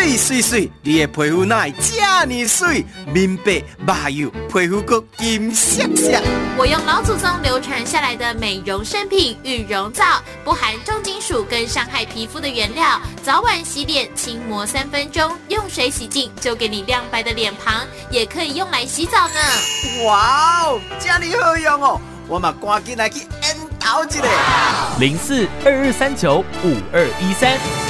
水水水，你的皮肤哪会这么水？面白马油，皮肤阁金闪闪。我用老祖宗流传下来的美容圣品羽绒皂，不含重金属跟伤害皮肤的原料，早晚洗脸轻磨三分钟，用水洗净就给你亮白的脸庞，也可以用来洗澡呢。哇哦，这么好用哦！我嘛赶紧来去研究一下。零四二二三九五二一三。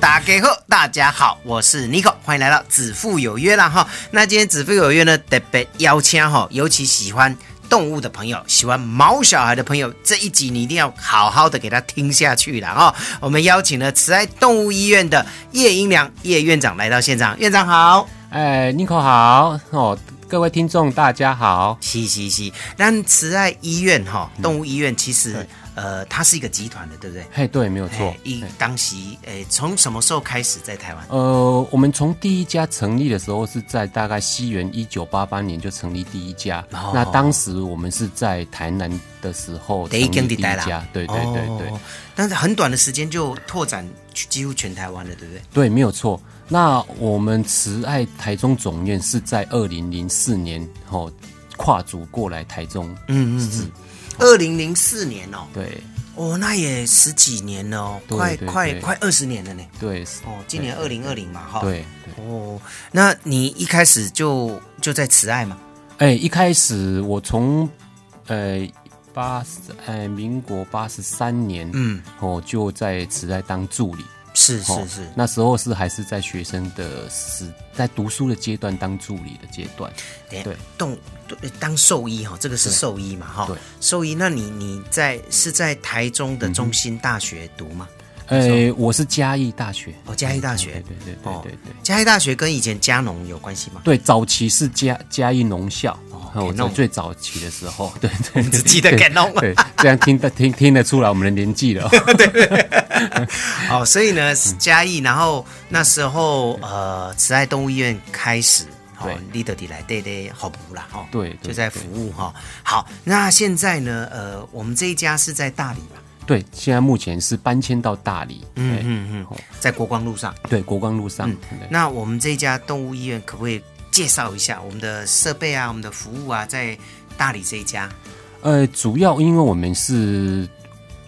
大家好，大家好，我是 Nico，欢迎来到子父有约啦哈。那今天子父有约呢，特别邀请哈，尤其喜欢动物的朋友，喜欢毛小孩的朋友，这一集你一定要好好的给他听下去了哈。我们邀请了慈爱动物医院的叶英良叶院长来到现场，院长好，哎，Nico 好哦，各位听众大家好，嘻嘻嘻。但慈爱医院哈，动物医院其实。呃，它是一个集团的，对不对？嘿，对，没有错。一当时，诶，从什么时候开始在台湾？呃，我们从第一家成立的时候是在大概西元一九八八年就成立第一家。那当时我们是在台南的时候成立第一家，对对对对。但是很短的时间就拓展几乎全台湾了，对不对？对，没有错。那我们慈爱台中总院是在二零零四年后跨足过来台中，嗯嗯是。二零零四年哦，对，哦，那也十几年了哦，快快快二十年了呢。对，哦，今年二零二零嘛，哈。对，哦，那你一开始就就在慈爱嘛？哎，一开始我从呃八十哎民国八十三年，嗯，哦就在慈爱当助理。是是是，那时候是还是在学生的时，在读书的阶段当助理的阶段，对，动当兽医哈，这个是兽医嘛哈，对，兽医，那你你在是在台中的中心大学读吗？呃，我是嘉义大学，哦，嘉义大学，对对对对对，嘉义大学跟以前嘉农有关系吗？对，早期是嘉嘉义农校。哦，那最早期的时候，对 对，只记得给弄，对，这样听得听 听得出来我们的年纪了。对，哦，所以呢，嘉义，然后那时候呃，慈爱动物医院开始，对，leader 的来对对好服啦，哈，对，就在服务哈。好，那现在呢，呃，我们这一家是在大理吧？对，现在目前是搬迁到大理，嗯嗯嗯，在国光路上，对，国光路上。那我们这家动物医院可不可以？介绍一下我们的设备啊，我们的服务啊，在大理这一家。呃，主要因为我们是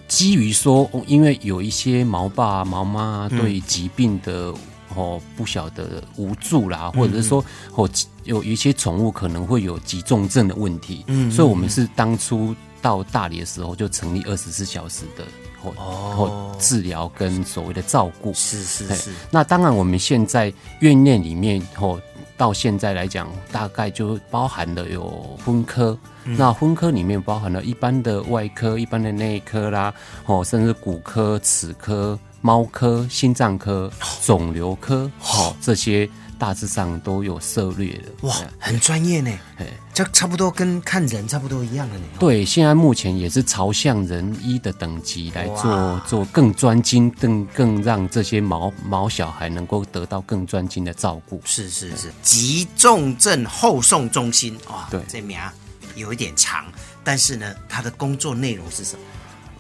基于说，因为有一些毛爸毛妈对疾病的哦不晓得无助啦，或者是说哦有一些宠物可能会有急重症的问题，嗯，所以我们是当初到大理的时候就成立二十四小时的哦治疗跟所谓的照顾。是是是。那当然，我们现在院内里面哦。到现在来讲，大概就包含了有分科，那分科里面包含了一般的外科、一般的内科啦，哦，甚至骨科、齿科、猫科、心脏科、肿瘤科，哦，这些。大致上都有涉猎的，哇，很专业呢，这差不多跟看人差不多一样的呢。对，现在目前也是朝向人医的等级来做，做更专精，更更让这些毛毛小孩能够得到更专精的照顾。是是是，急重症后送中心哇，对，这名有一点长，但是呢，他的工作内容是什么？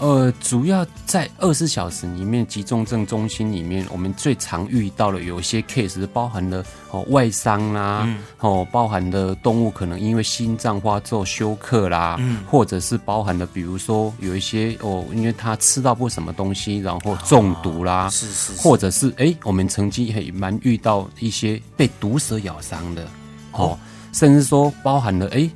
呃，主要在二十四小时里面，急重症中心里面，我们最常遇到的有一些 case 包含了哦外伤啦，哦包含的动物可能因为心脏发作休克啦，或者是包含了比如说有一些哦，因为它吃到不什么东西，然后中毒啦，是是，或者是哎，我们曾经也蛮遇到一些被毒蛇咬伤的哦，甚至说包含了哎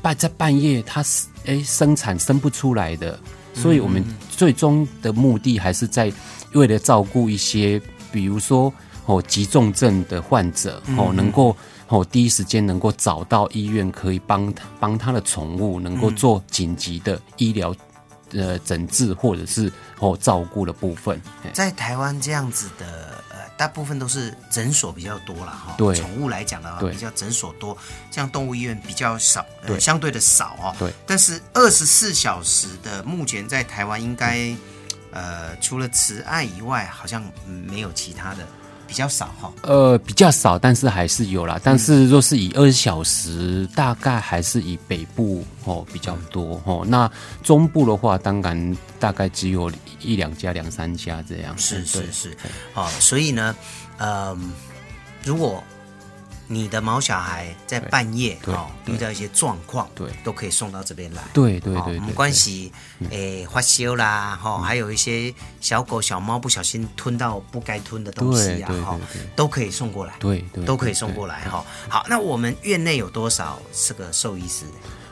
半在半夜他哎生产生不出来的。所以，我们最终的目的还是在为了照顾一些，比如说哦急重症的患者哦，能够哦第一时间能够找到医院，可以帮他帮他的宠物能够做紧急的医疗呃诊治或者是哦照顾的部分。在台湾这样子的呃大部分都是诊所比较多了哈。对宠物来讲的话，比较诊所多，像动物医院比较少，呃，相对的少哦。对。但是二十四小时的，目前在台湾应该，呃，除了慈爱以外，好像嗯没有其他的，比较少哈。呃，比较少，但是还是有啦。但是若是以二十小时，大概还是以北部哦比较多哦。那中部的话，当然大概只有一两家、两三家这样。是对是是，哦，所以呢，嗯，如果你的毛小孩在半夜对。哦遇到一些状况，对。都可以送到这边来。对对哦对对，没关系，诶，发烧啦，哈，嗯。还有一些小狗、小猫不小心吞到不该吞的东西啊，对对哈都可以送过来，对对都可以送过来哈。好，那我们院内有多少这个兽医师？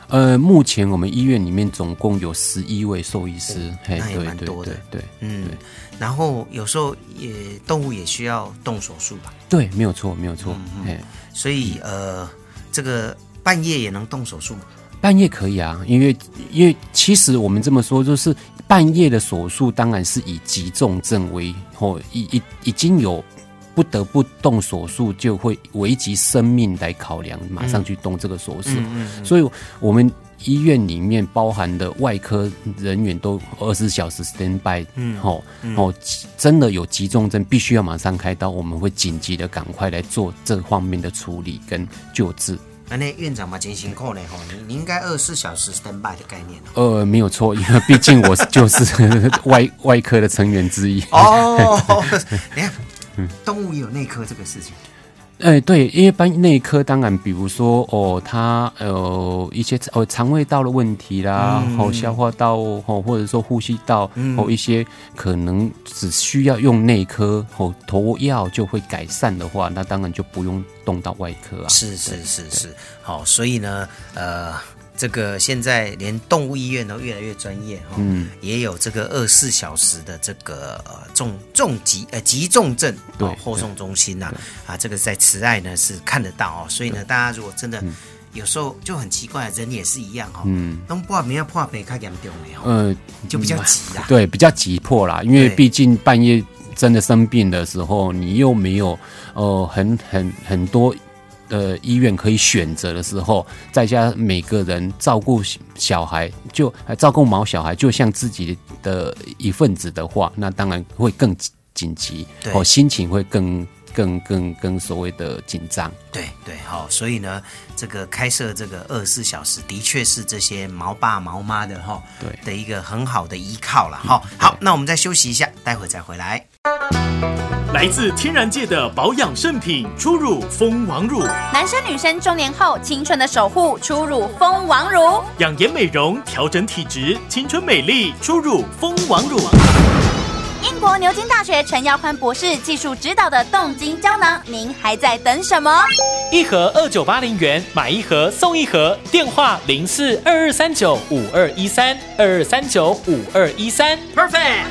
呃，目前我们医院里面总共有十一位兽医师，嘿，哦那也对对蛮多的对对嗯对，然后有时候也动物也需要动手术吧，对，没有错，没有错，嗯嘿。所以呃，这个半夜也能动手术吗？半夜可以啊，因为因为其实我们这么说，就是半夜的手术当然是以急重症为哦，已已已经有不得不动手术，就会危及生命来考量，马上去动这个手术。所以我们医院里面包含的外科人员都二十四小时 stand by，嗯，哦哦，真的有急重症必须要马上开刀，我们会紧急的赶快来做这方面的处理跟救治。那那院长嘛，真辛苦呢，吼，你你应该二十四小时 stand by 的概念哦。呃，没有错，因为毕竟我就是 外外科的成员之一。哦，你看，动物也有内科这个事情。哎、对，因为般内科当然，比如说哦，它呃一些哦肠胃道的问题啦，哦消化道哦，或者说呼吸道哦一些可能只需要用内科哦投药就会改善的话，那当然就不用动到外科啊。是是是是，好，所以呢，呃，这个现在连动物医院都越来越专业哈，嗯。也有这个二十四小时的这个呃重重疾呃急重症对哦后送中心呐、啊，这个在慈爱呢是看得到哦，所以呢，大家如果真的有时候就很奇怪，人也是一样哈、哦，嗯。弄破没有破北开严重没有，呃，就比较急啦，对，比较急迫啦，因为对。毕竟半夜真的生病的时候，你又没有呃很很很多呃医院可以选择的时候，在家每个人照顾小孩就呃照顾毛小孩，就像自己的一份子的话，那当然会更紧急，对。哦，心情会更更更更所谓的紧张。对对，好、所以呢，这个开设这个二十四小时，的确是这些毛爸毛妈的哈、对的一个很好的依靠了哈、好，那我们再休息一下，待会再回来。来自天然界的保养圣品初乳蜂王乳，男生女生中年后青春的守护，初乳蜂王乳。养颜美容，调整体质，青春美丽，初乳蜂王乳。英国牛津大学陈耀宽博士技术指导的冻精胶囊，您还在等什么？一盒二九八零元，买一盒送一盒。电话零四二二三九五二一三二二三九五二一三，perfect。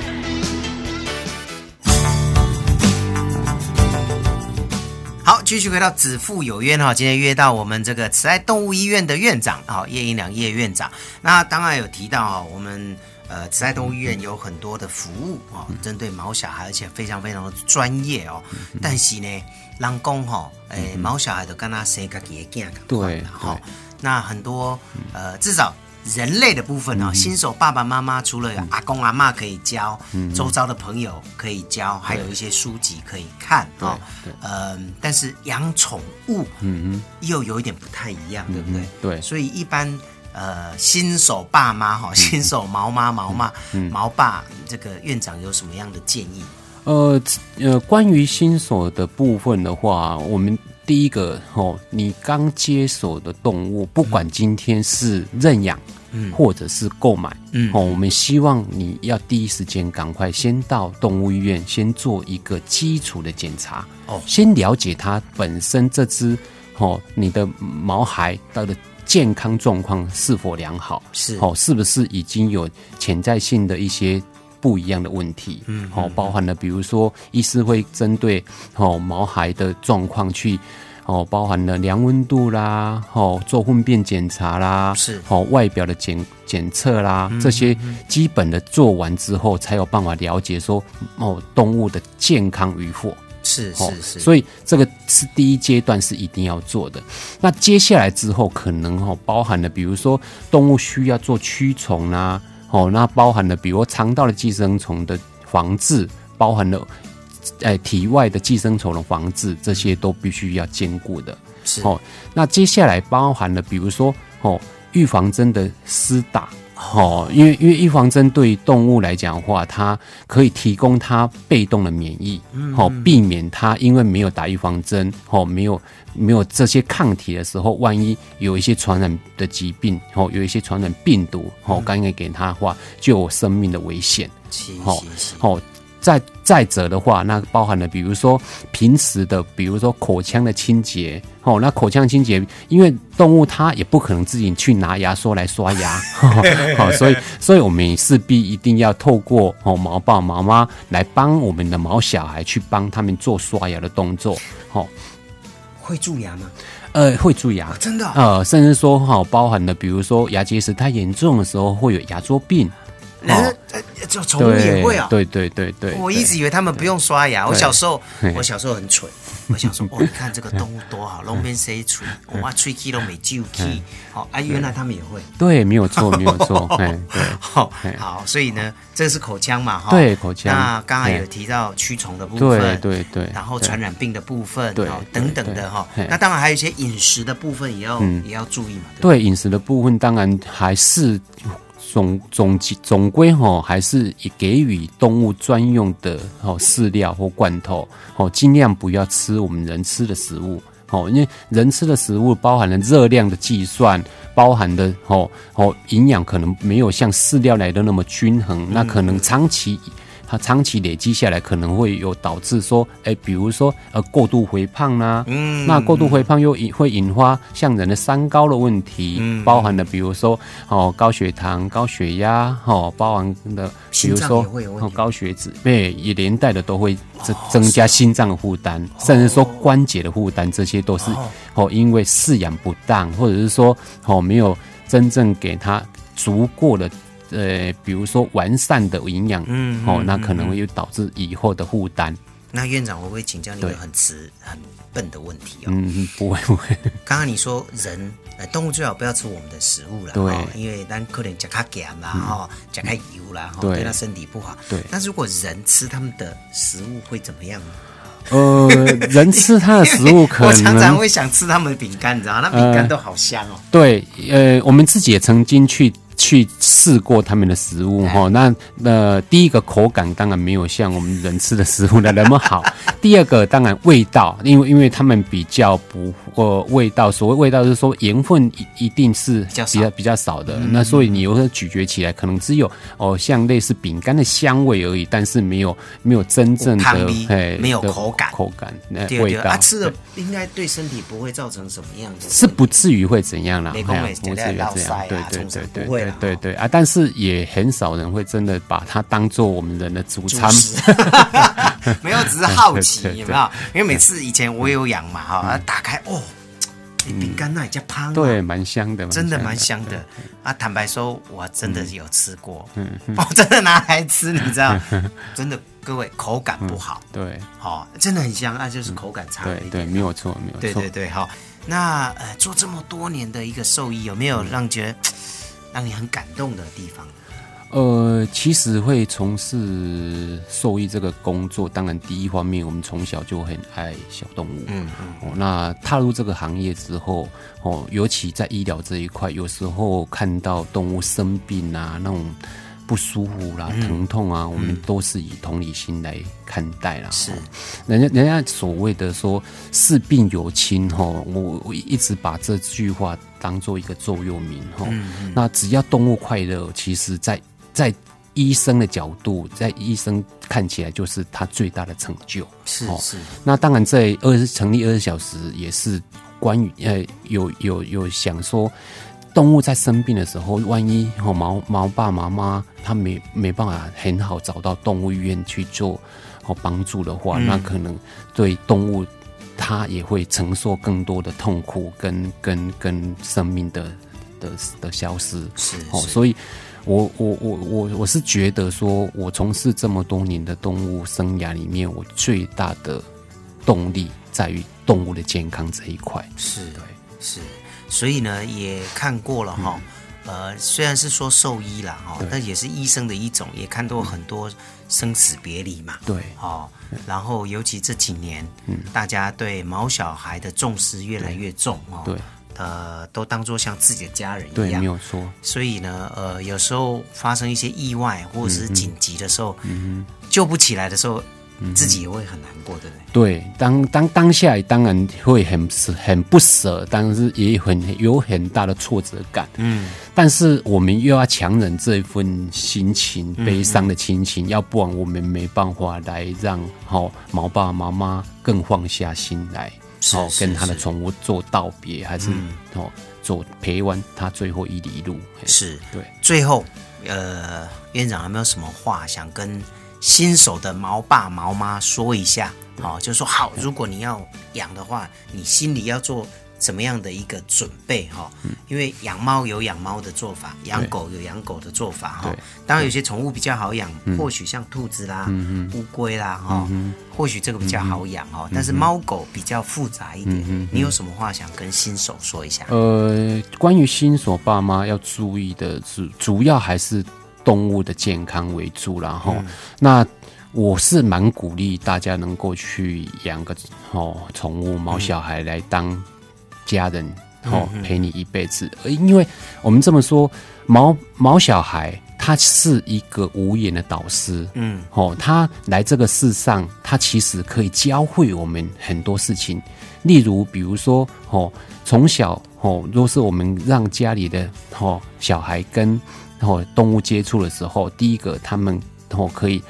好，继续回到子父有约哈，今天约到我们这个慈爱动物医院的院长啊，叶英良叶院长。那当然有提到啊，我们呃慈爱动物医院有很多的服务哦，针对毛小孩，而且非常非常的专业哦。但是呢，人工哈，诶，毛小孩都跟他生自己的囝对哈。那很多呃，至少人类的部分啊，新手爸爸妈妈除了有阿公阿妈可以教，周遭的朋友可以教，还有一些书籍可以看啊。对嗯，但是养宠物嗯又有一点不太一样，对不对？对。所以一般呃新手爸妈哈，新手毛妈毛妈毛爸，这个院长有什么样的建议？呃呃，关于新手的部分的话，我们第一个哦，你刚接手的动物，不管今天是认养，嗯。或者是购买，嗯。哦，我们希望你要第一时间赶快先到动物医院，先做一个基础的检查，哦。先了解它本身这只哦，你的毛孩它的健康状况是否良好，是哦，是不是已经有潜在性的一些不一样的问题？嗯哦，包含了比如说，医师会针对哦毛孩的状况去。哦，包含了量温度啦，哦，做粪便检查啦，是哦，外表的检检测啦，这些基本的做完之后，才有办法了解说，哦，动物的健康与否。是哦是是，所以这个是第一阶段是一定要做的。那接下来之后，可能哦包含了，比如说动物需要做驱虫啦、哦，那包含了比如肠道的寄生虫的防治，包含了呃体外的寄生虫的防治，这些都必须要兼顾的。是哦，那接下来包含了比如说哦预防针的施打。哦，因为因为预防针对于动物来讲的话，它可以提供它被动的免疫，哦，避免它因为没有打预防针，哦，没有没有这些抗体的时候，万一有一些传染的疾病，哦，有一些传染病毒，哦，感染给它的话，就有生命的危险。是哦是是，哦，再再者的话，那包含了比如说平时的，比如说口腔的清洁，哦，那口腔清洁，因为动物它也不可能自己去拿牙刷来刷牙，好、所以所以我们势必一定要透过哦毛爸毛妈来帮我们的毛小孩去帮他们做刷牙的动作，哦，会蛀牙吗？呃，会蛀牙。真的啊呃，甚至说哈、包含的比如说牙结石太严重的时候，会有牙周病。人呃，这宠物也会啊。对对对对，我一直以为他们不用刷牙。我小时候，我小时候很蠢，我想说，哦，你看这个动物多好，龙边塞嘴，哇，吹气都没救气。好啊，原来他们也会。对，没有错，没有错，哎，对。好，好，所以呢，这个是口腔嘛，哈。对口腔那刚才有提到驱虫的部对分，对对，然后对传染病的部分，对等等的哈。那当然还有一些饮食的部分也要嗯也要注意嘛。对饮食的部分，当然还是总总总归吼，还是以给予动物专用的哦饲料或罐头哦，尽量不要吃我们人吃的食物哦，因为人吃的食物包含了热量的计算，包含的哦哦营养可能没有像饲料来的那么均衡，那可能长期。它长期累积下来，可能会有导致说，哎，比如说呃过度肥胖啦、嗯那过度肥胖又引会引发像人的三高的问题，嗯。包含了比如说哦高血糖、高血压，哦包含的比如说高血脂，对，也连带的都会增增加心脏的负担，甚至说关节的负担，这些都是哦因为饲养不当，或者是说哦没有真正给它足够的。呃，比如说完善的营养，哦嗯哦，那可能会导致以后的负担。那院长，我会请教你一个很迟、很笨的问题哦。嗯，不会不会，刚刚你说人，呃，动物最好不要吃我们的食物了，对因为咱可能加卡碱啦，哈，加卡油啦，哈，对对它身体不好。对那如果人吃他们的食物会怎么样呢？呃，人吃他的食物可能我常常会想吃他们的饼干，你知道吗？那饼干呃都好香哦。对，呃，我们自己也曾经去去试过他们的食物哎哈。那呃，第一个口感当然没有像我们人吃的食物的那么好。第二个当然味道，因为因为他们比较不呃味道，所谓味道就是说盐分一一定是较比较比较少的。那所以你有时候咀嚼起来可能只有哦像类似饼干的香味而已，但是没有没有真正的有汤味嘿没有的口感口感呃对对，味道啊，吃的应该对身体不会造成什么样的？是不至于会怎样啦，没讲哎呀会不至于这样，对对对对对对对啊！但是也很少人会真的把它当做我们人的主餐，主 没有，只是好奇 有没有？因为每次以前我有养嘛哈，啊打开哦，这饼干那也叫胖，对，，蛮香的，真的蛮香的啊。坦白说，我真嗯的有吃过，我真的拿来吃，你知道，真的各位口感不好，对哦，真的很香啊，就是口感差。对对，没有错，没有错对对。对，好。那呃，做这么多年的一个兽医，有没有让觉得让你很感动的地方？呃，其实会从事兽医这个工作，当然第一方面，我们从小就很爱小动物，嗯嗯，哦，那踏入这个行业之后，哦，尤其在医疗这一块，有时候看到动物生病啊，那种不舒服啦、嗯。疼痛啊，我们都是以同理心来看待啦。是。哦人家人家所谓的说“视病有亲”哈，我我一直把这句话当做一个座右铭哈。嗯那只要动物快乐，其实在在医生的角度，在医生看起来就是他最大的成就。哦是是，那当然，在二十成立二十小时也是关于呃有有有想说，动物在生病的时候，万一哦毛毛爸毛妈他没没办法很好找到动物医院去做哦帮助的话，嗯那可能对动物它也会承受更多的痛苦跟跟跟生命的的的消失。是哦，是所以我我我我我是觉得说，我从事这么多年的动物生涯里面，我最大的动力在于动物的健康这一块。是对，是，所以呢也看过了哈。呃，虽然是说兽医啦，哦，但也是医生的一种，也看到很多生死别离嘛。对，哦，然后尤其这几年，嗯大家对毛小孩的重视越来越重哦。对，呃，都当做像自己的家人一对，样没。有错。所以呢，呃，有时候发生一些意外或者嗯是紧急的时候，嗯救不起来的时候，自己也会很难过，对不对？对，当当当下当然会很很不舍，但是也很有很大的挫折感。嗯，但是我们又要强忍这份心情，悲伤的心情，要不然我们没办法来让好、毛爸妈妈更放下心来，哦，是是跟他的是宠物做道别，还是、哦做陪完他最后一里路。嘿是。对。最后，呃，院长有没有什么话想跟新手的毛爸毛妈说一下？好、就说好，如果你要养的话，你心里要做怎么样的一个准备哈、因为养猫有养猫的做法，养狗有养狗的做法哈对。当然有些宠物比较好养，或许像兔子啦、乌龟啦哈，或许这个比较好养哦。但是猫狗比较复杂一点。你有什么话想跟新手说一下？呃，关于新手爸妈要注意的是，主要还是动物的健康为主啦，然后、那我是蛮鼓励大家能够去养个哦宠物毛小孩来当家人哦，陪你一辈子。呃因为我们这么说，毛毛小孩他是一个无言的导师，嗯，哦，他来这个世上，他其实可以教会我们很多事情，例如，比如说，哦，从小，哦，若是我们让家里的哦小孩跟哦动物接触的时候，第一个他们哦可以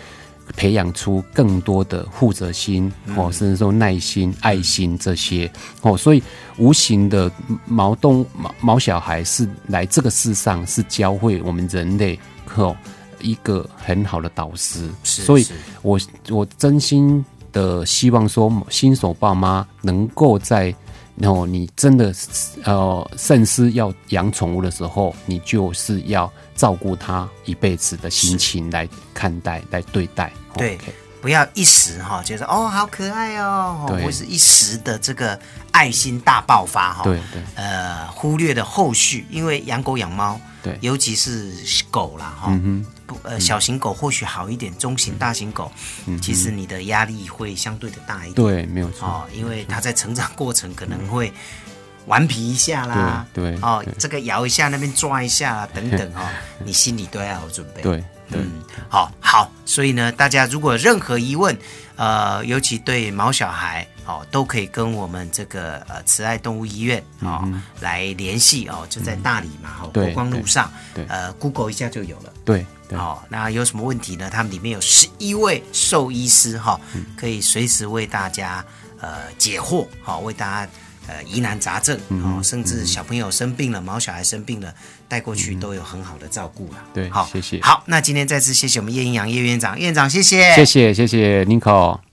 培养出更多的负责心，哦，甚至说耐心、爱心这些，哦，所以无形的毛动毛毛小孩是来这个世上是教会我们人类哦一个很好的导师，所以我我真心的希望说，新手爸妈能够在。然后你真的呃慎思要养宠物的时候，你就是要照顾它一辈子的心情来看待、来对待。对不要一时哈，觉得哦好可爱哦，对。或是一时的这个爱心大爆发哈，对对。呃，忽略了后续，因为养狗养猫，对。尤其是狗啦哈，嗯不呃小型狗或许好一点，中型大型狗，其实你的压力会相对的大一点，对，没有错。哦，因为它在成长过程可能会顽皮一下啦，对对哦对，这个摇一下，那边抓一下啦，等等哦，你心里都要有准备，对对。嗯，好好，所以呢，大家如果任何疑问，呃，尤其对毛小孩哦，都可以跟我们这个呃慈爱动物医院哦、来联系哦，就在大理嘛，哦，对国光路上，呃，Google 一下就有了。对好哦，那有什么问题呢？他们里面有十一位兽医师哈、嗯。可以随时为大家呃解惑，好、为大家呃疑难杂症嗯哦，甚至小朋友生病了，毛小孩生病了，带过去都有很好的照顾了。嗯对好，谢谢好，那今天再次谢谢我们叶营养叶院长，院长谢谢，谢谢谢谢 Nico。